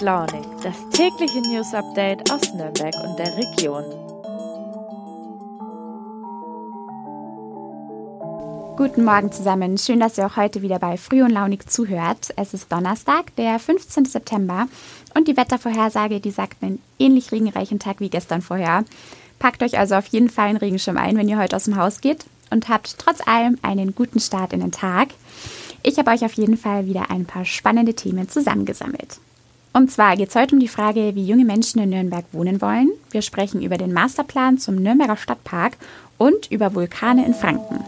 Launig, das tägliche News Update aus Nürnberg und der Region. Guten Morgen zusammen. Schön, dass ihr auch heute wieder bei Früh und Launig zuhört. Es ist Donnerstag, der 15. September und die Wettervorhersage, die sagt einen ähnlich regenreichen Tag wie gestern vorher. Packt euch also auf jeden Fall einen Regenschirm ein, wenn ihr heute aus dem Haus geht und habt trotz allem einen guten Start in den Tag. Ich habe euch auf jeden Fall wieder ein paar spannende Themen zusammengesammelt. Und zwar geht es heute um die Frage, wie junge Menschen in Nürnberg wohnen wollen. Wir sprechen über den Masterplan zum Nürnberger Stadtpark und über Vulkane in Franken.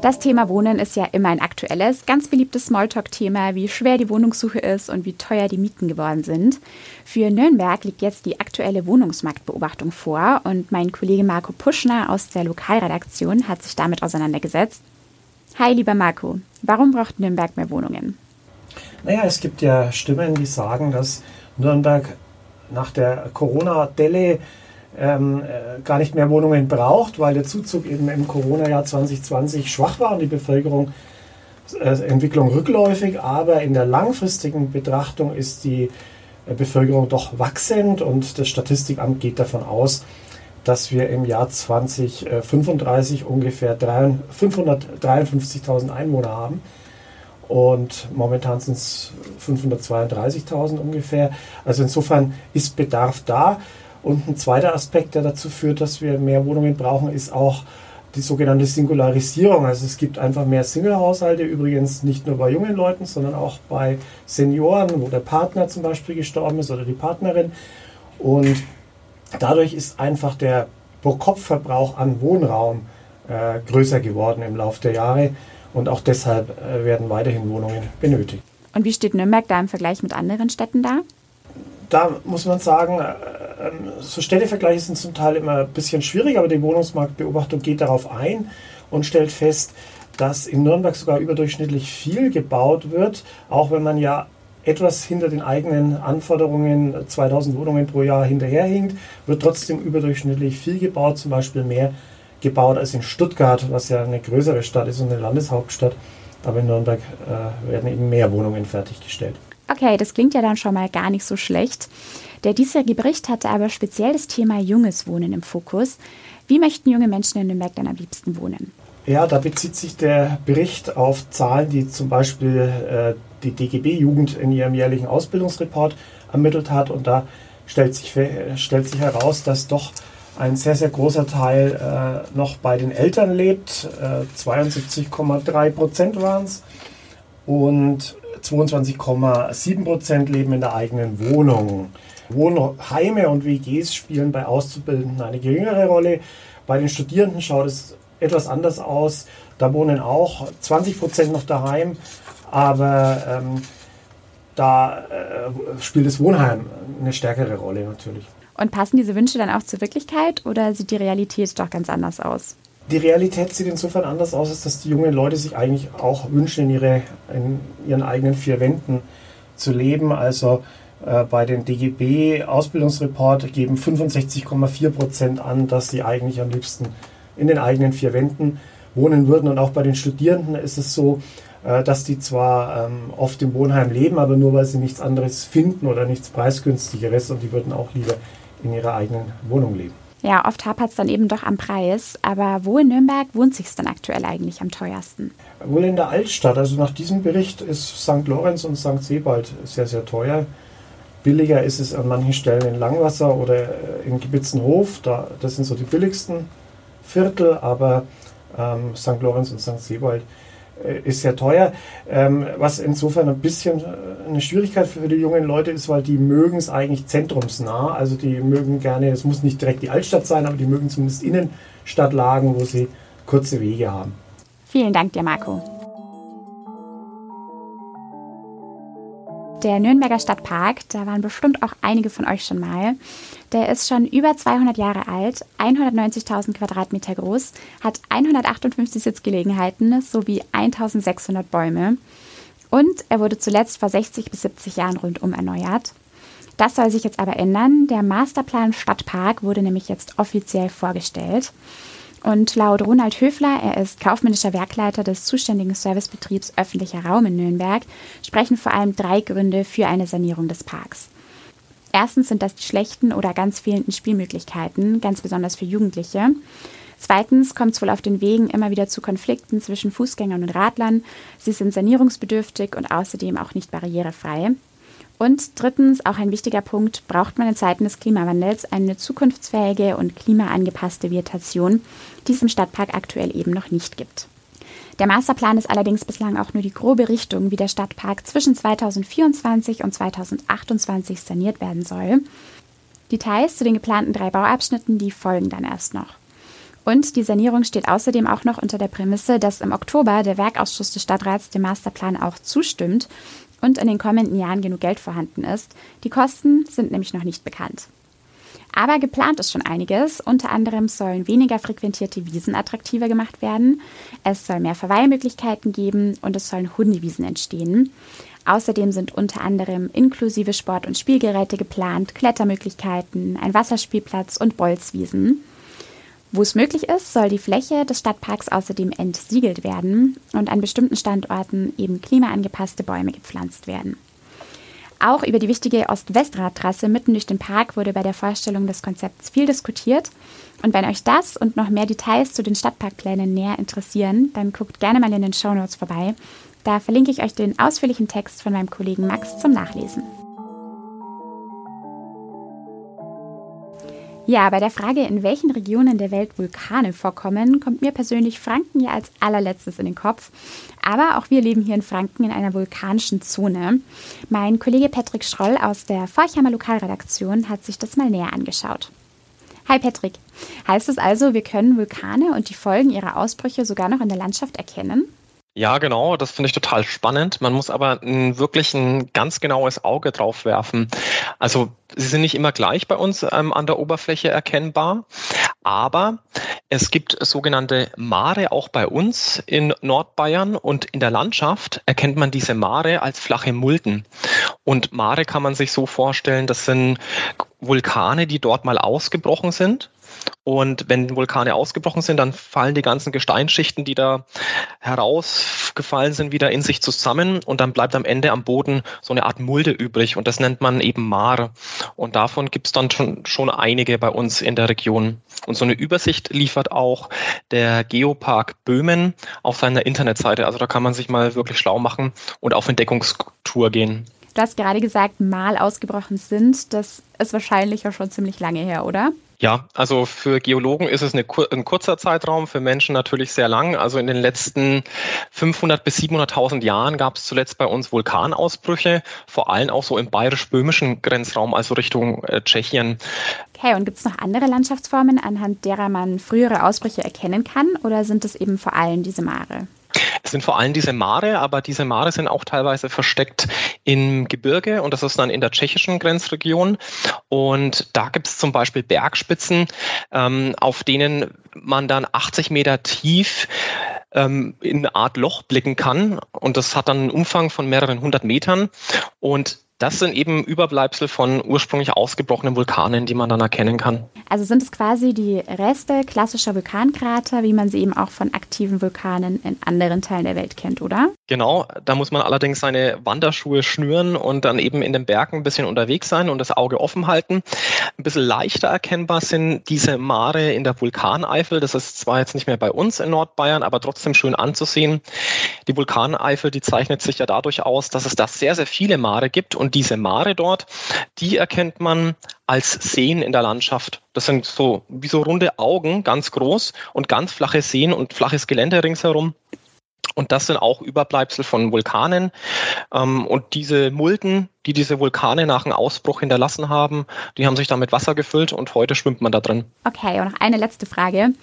Das Thema Wohnen ist ja immer ein aktuelles, ganz beliebtes Smalltalk-Thema, wie schwer die Wohnungssuche ist und wie teuer die Mieten geworden sind. Für Nürnberg liegt jetzt die aktuelle Wohnungsmarktbeobachtung vor und mein Kollege Marco Puschner aus der Lokalredaktion hat sich damit auseinandergesetzt. Hi, lieber Marco, warum braucht Nürnberg mehr Wohnungen? Naja, es gibt ja Stimmen, die sagen, dass Nürnberg nach der Corona-Delle ähm, äh, gar nicht mehr Wohnungen braucht, weil der Zuzug eben im Corona-Jahr 2020 schwach war und die Bevölkerung äh, Entwicklung rückläufig, aber in der langfristigen Betrachtung ist die äh, Bevölkerung doch wachsend und das Statistikamt geht davon aus, dass wir im Jahr 2035 ungefähr 553.000 Einwohner haben. Und momentan sind es 532.000 ungefähr. Also insofern ist Bedarf da. Und ein zweiter Aspekt, der dazu führt, dass wir mehr Wohnungen brauchen, ist auch die sogenannte Singularisierung. Also es gibt einfach mehr Single-Haushalte, übrigens nicht nur bei jungen Leuten, sondern auch bei Senioren, wo der Partner zum Beispiel gestorben ist oder die Partnerin. Und dadurch ist einfach der Pro-Kopf-Verbrauch an Wohnraum äh, größer geworden im Laufe der Jahre. Und auch deshalb äh, werden weiterhin Wohnungen benötigt. Und wie steht Nürnberg da im Vergleich mit anderen Städten da? Da muss man sagen, äh, ähm, so Städtevergleiche sind zum Teil immer ein bisschen schwierig, aber die Wohnungsmarktbeobachtung geht darauf ein und stellt fest, dass in Nürnberg sogar überdurchschnittlich viel gebaut wird, auch wenn man ja etwas hinter den eigenen Anforderungen, 2000 Wohnungen pro Jahr hinterherhinkt, wird trotzdem überdurchschnittlich viel gebaut, zum Beispiel mehr gebaut als in Stuttgart, was ja eine größere Stadt ist und eine Landeshauptstadt. Aber in Nürnberg äh, werden eben mehr Wohnungen fertiggestellt. Okay, das klingt ja dann schon mal gar nicht so schlecht. Der diesjährige Bericht hatte aber speziell das Thema junges Wohnen im Fokus. Wie möchten junge Menschen in Nürnberg dann am liebsten wohnen? Ja, da bezieht sich der Bericht auf Zahlen, die zum Beispiel äh, die DGB-Jugend in ihrem jährlichen Ausbildungsreport ermittelt hat. Und da stellt sich, stellt sich heraus, dass doch ein sehr, sehr großer Teil äh, noch bei den Eltern lebt. Äh, 72,3 Prozent waren es. Und 22,7 Prozent leben in der eigenen Wohnung. Wohnheime und WGs spielen bei Auszubildenden eine geringere Rolle. Bei den Studierenden schaut es etwas anders aus. Da wohnen auch 20 Prozent noch daheim, aber ähm, da äh, spielt das Wohnheim eine stärkere Rolle natürlich. Und passen diese Wünsche dann auch zur Wirklichkeit oder sieht die Realität doch ganz anders aus? Die Realität sieht insofern anders aus, als dass die jungen Leute sich eigentlich auch wünschen, in, ihre, in ihren eigenen vier Wänden zu leben. Also äh, bei den DGB-Ausbildungsreport geben 65,4 Prozent an, dass sie eigentlich am liebsten in den eigenen vier Wänden wohnen würden. Und auch bei den Studierenden ist es so, äh, dass die zwar ähm, oft im Wohnheim leben, aber nur weil sie nichts anderes finden oder nichts preisgünstigeres und die würden auch lieber in ihrer eigenen Wohnung leben. Ja, oft hapert es dann eben doch am Preis. Aber wo in Nürnberg wohnt sich denn aktuell eigentlich am teuersten? Wohl in der Altstadt. Also nach diesem Bericht ist St. Lorenz und St. Sebald sehr, sehr teuer. Billiger ist es an manchen Stellen in Langwasser oder äh, in Gebitzenhof. Da, das sind so die billigsten Viertel, aber ähm, St. Lorenz und St. Sebald äh, ist sehr teuer. Ähm, was insofern ein bisschen äh, eine Schwierigkeit für die jungen Leute ist, weil die mögen es eigentlich zentrumsnah. Also die mögen gerne, es muss nicht direkt die Altstadt sein, aber die mögen zumindest Innenstadtlagen, wo sie kurze Wege haben. Vielen Dank dir, Marco. Der Nürnberger Stadtpark, da waren bestimmt auch einige von euch schon mal. Der ist schon über 200 Jahre alt, 190.000 Quadratmeter groß, hat 158 Sitzgelegenheiten sowie 1600 Bäume. Und er wurde zuletzt vor 60 bis 70 Jahren rundum erneuert. Das soll sich jetzt aber ändern. Der Masterplan Stadtpark wurde nämlich jetzt offiziell vorgestellt. Und laut Ronald Höfler, er ist kaufmännischer Werkleiter des zuständigen Servicebetriebs öffentlicher Raum in Nürnberg, sprechen vor allem drei Gründe für eine Sanierung des Parks. Erstens sind das die schlechten oder ganz fehlenden Spielmöglichkeiten, ganz besonders für Jugendliche. Zweitens kommt es wohl auf den Wegen immer wieder zu Konflikten zwischen Fußgängern und Radlern. Sie sind sanierungsbedürftig und außerdem auch nicht barrierefrei. Und drittens, auch ein wichtiger Punkt, braucht man in Zeiten des Klimawandels eine zukunftsfähige und klimaangepasste Vegetation, die es im Stadtpark aktuell eben noch nicht gibt. Der Masterplan ist allerdings bislang auch nur die grobe Richtung, wie der Stadtpark zwischen 2024 und 2028 saniert werden soll. Details zu den geplanten drei Bauabschnitten, die folgen dann erst noch. Und die Sanierung steht außerdem auch noch unter der Prämisse, dass im Oktober der Werkausschuss des Stadtrats dem Masterplan auch zustimmt und in den kommenden Jahren genug Geld vorhanden ist. Die Kosten sind nämlich noch nicht bekannt. Aber geplant ist schon einiges. Unter anderem sollen weniger frequentierte Wiesen attraktiver gemacht werden. Es soll mehr Verweilmöglichkeiten geben und es sollen Hundewiesen entstehen. Außerdem sind unter anderem inklusive Sport- und Spielgeräte geplant, Klettermöglichkeiten, ein Wasserspielplatz und Bolzwiesen. Wo es möglich ist, soll die Fläche des Stadtparks außerdem entsiegelt werden und an bestimmten Standorten eben klimaangepasste Bäume gepflanzt werden. Auch über die wichtige Ost-West-Radtrasse mitten durch den Park wurde bei der Vorstellung des Konzepts viel diskutiert. Und wenn euch das und noch mehr Details zu den Stadtparkplänen näher interessieren, dann guckt gerne mal in den Show Notes vorbei. Da verlinke ich euch den ausführlichen Text von meinem Kollegen Max zum Nachlesen. Ja, bei der Frage, in welchen Regionen der Welt Vulkane vorkommen, kommt mir persönlich Franken ja als allerletztes in den Kopf. Aber auch wir leben hier in Franken in einer vulkanischen Zone. Mein Kollege Patrick Schroll aus der Forchheimer Lokalredaktion hat sich das mal näher angeschaut. Hi Patrick. Heißt es also, wir können Vulkane und die Folgen ihrer Ausbrüche sogar noch in der Landschaft erkennen? Ja, genau, das finde ich total spannend. Man muss aber ein, wirklich ein ganz genaues Auge drauf werfen. Also sie sind nicht immer gleich bei uns ähm, an der Oberfläche erkennbar, aber es gibt sogenannte Mare auch bei uns in Nordbayern und in der Landschaft erkennt man diese Mare als flache Mulden. Und Mare kann man sich so vorstellen, das sind Vulkane, die dort mal ausgebrochen sind und wenn Vulkane ausgebrochen sind, dann fallen die ganzen Gesteinsschichten, die da herausgefallen sind, wieder in sich zusammen und dann bleibt am Ende am Boden so eine Art Mulde übrig und das nennt man eben Mar. Und davon gibt es dann schon, schon einige bei uns in der Region. Und so eine Übersicht liefert auch der Geopark Böhmen auf seiner Internetseite. Also da kann man sich mal wirklich schlau machen und auf Entdeckungstour gehen. Du hast gerade gesagt, mal ausgebrochen sind. Das ist wahrscheinlich ja schon ziemlich lange her, oder? Ja, also für Geologen ist es eine, ein kurzer Zeitraum, für Menschen natürlich sehr lang. Also in den letzten 500 bis 700.000 Jahren gab es zuletzt bei uns Vulkanausbrüche, vor allem auch so im bayerisch-böhmischen Grenzraum, also Richtung äh, Tschechien. Okay, und gibt es noch andere Landschaftsformen, anhand derer man frühere Ausbrüche erkennen kann, oder sind es eben vor allem diese Mare? Es sind vor allem diese Mare, aber diese Mare sind auch teilweise versteckt im Gebirge und das ist dann in der tschechischen Grenzregion. Und da gibt es zum Beispiel Bergspitzen, ähm, auf denen man dann 80 Meter tief ähm, in eine Art Loch blicken kann. Und das hat dann einen Umfang von mehreren hundert Metern. Und das sind eben Überbleibsel von ursprünglich ausgebrochenen Vulkanen, die man dann erkennen kann. Also sind es quasi die Reste klassischer Vulkankrater, wie man sie eben auch von aktiven Vulkanen in anderen Teilen der Welt kennt, oder? Genau, da muss man allerdings seine Wanderschuhe schnüren und dann eben in den Bergen ein bisschen unterwegs sein und das Auge offen halten. Ein bisschen leichter erkennbar sind diese Mare in der Vulkaneifel. Das ist zwar jetzt nicht mehr bei uns in Nordbayern, aber trotzdem schön anzusehen. Die Vulkaneifel, die zeichnet sich ja dadurch aus, dass es da sehr, sehr viele Mare gibt und und diese Mare dort, die erkennt man als Seen in der Landschaft. Das sind so wie so runde Augen, ganz groß und ganz flache Seen und flaches Gelände ringsherum. Und das sind auch Überbleibsel von Vulkanen. Ähm, und diese Mulden, die diese Vulkane nach dem Ausbruch hinterlassen haben, die haben sich da mit Wasser gefüllt und heute schwimmt man da drin. Okay, und noch eine letzte Frage.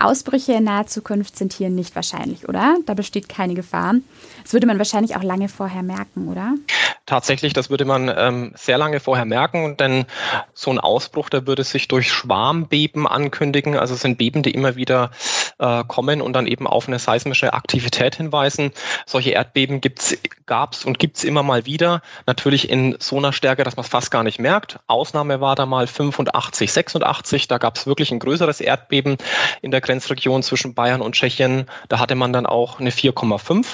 Ausbrüche in naher Zukunft sind hier nicht wahrscheinlich, oder? Da besteht keine Gefahr. Das würde man wahrscheinlich auch lange vorher merken, oder? Tatsächlich, das würde man ähm, sehr lange vorher merken, denn so ein Ausbruch, der würde sich durch Schwarmbeben ankündigen. Also es sind Beben, die immer wieder äh, kommen und dann eben auf eine seismische Aktivität hinweisen. Solche Erdbeben gab es und gibt es immer mal wieder. Natürlich in so einer Stärke, dass man es fast gar nicht merkt. Ausnahme war da mal 85, 86. Da gab es wirklich ein größeres Erdbeben in der Grenzregion zwischen Bayern und Tschechien. Da hatte man dann auch eine 4,5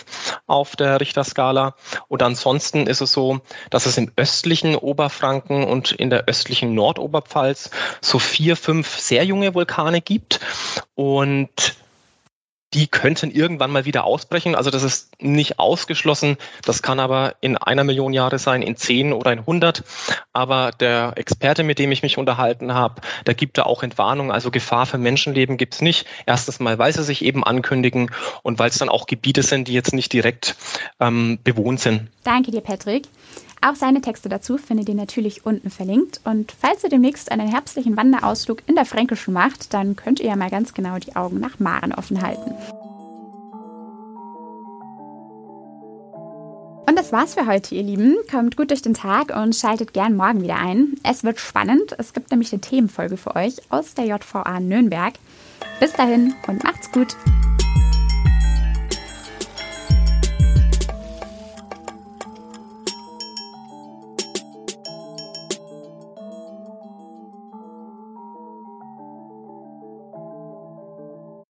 auf der Richterskala. Und ansonsten ist es so, dass es im östlichen Oberfranken und in der östlichen Nordoberpfalz so vier, fünf sehr junge Vulkane gibt. Und die könnten irgendwann mal wieder ausbrechen. Also das ist nicht ausgeschlossen. Das kann aber in einer Million Jahre sein, in zehn oder in hundert. Aber der Experte, mit dem ich mich unterhalten habe, der gibt da auch Entwarnung. Also Gefahr für Menschenleben gibt es nicht. Erstens mal, weil sie sich eben ankündigen und weil es dann auch Gebiete sind, die jetzt nicht direkt ähm, bewohnt sind. Danke dir, Patrick. Auch seine Texte dazu findet ihr natürlich unten verlinkt. Und falls ihr demnächst einen herbstlichen Wanderausflug in der Fränkischen macht, dann könnt ihr ja mal ganz genau die Augen nach Maren offen halten. Und das war's für heute, ihr Lieben. Kommt gut durch den Tag und schaltet gern morgen wieder ein. Es wird spannend. Es gibt nämlich eine Themenfolge für euch aus der JVA Nürnberg. Bis dahin und macht's gut.